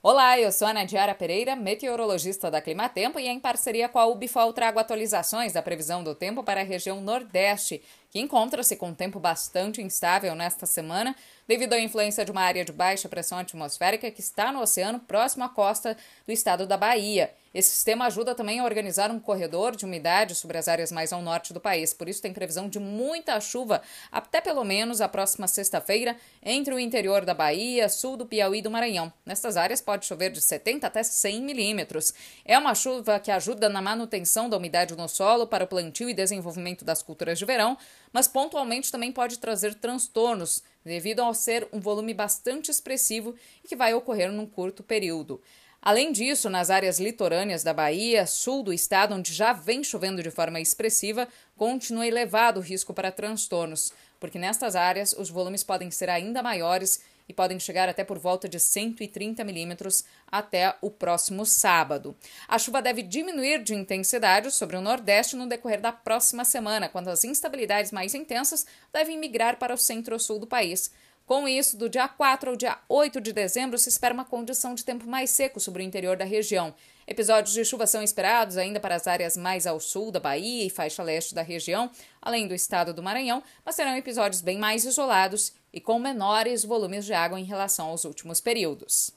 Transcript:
Olá, eu sou a Nadiara Pereira, meteorologista da Climatempo, e em parceria com a Ubifol trago atualizações da previsão do tempo para a região Nordeste, que encontra-se com tempo bastante instável nesta semana, devido à influência de uma área de baixa pressão atmosférica que está no oceano próximo à costa do estado da Bahia. Esse sistema ajuda também a organizar um corredor de umidade sobre as áreas mais ao norte do país, por isso tem previsão de muita chuva até pelo menos a próxima sexta-feira entre o interior da Bahia, sul do Piauí e do Maranhão. Nestas áreas pode chover de 70 até 100 milímetros. É uma chuva que ajuda na manutenção da umidade no solo para o plantio e desenvolvimento das culturas de verão, mas pontualmente também pode trazer transtornos devido ao ser um volume bastante expressivo e que vai ocorrer num curto período. Além disso, nas áreas litorâneas da Bahia, sul do estado, onde já vem chovendo de forma expressiva, continua elevado o risco para transtornos, porque nestas áreas os volumes podem ser ainda maiores e podem chegar até por volta de 130 milímetros até o próximo sábado. A chuva deve diminuir de intensidade sobre o Nordeste no decorrer da próxima semana, quando as instabilidades mais intensas devem migrar para o centro-sul do país. Com isso, do dia 4 ao dia 8 de dezembro, se espera uma condição de tempo mais seco sobre o interior da região. Episódios de chuva são esperados ainda para as áreas mais ao sul da Bahia e faixa leste da região, além do estado do Maranhão, mas serão episódios bem mais isolados e com menores volumes de água em relação aos últimos períodos.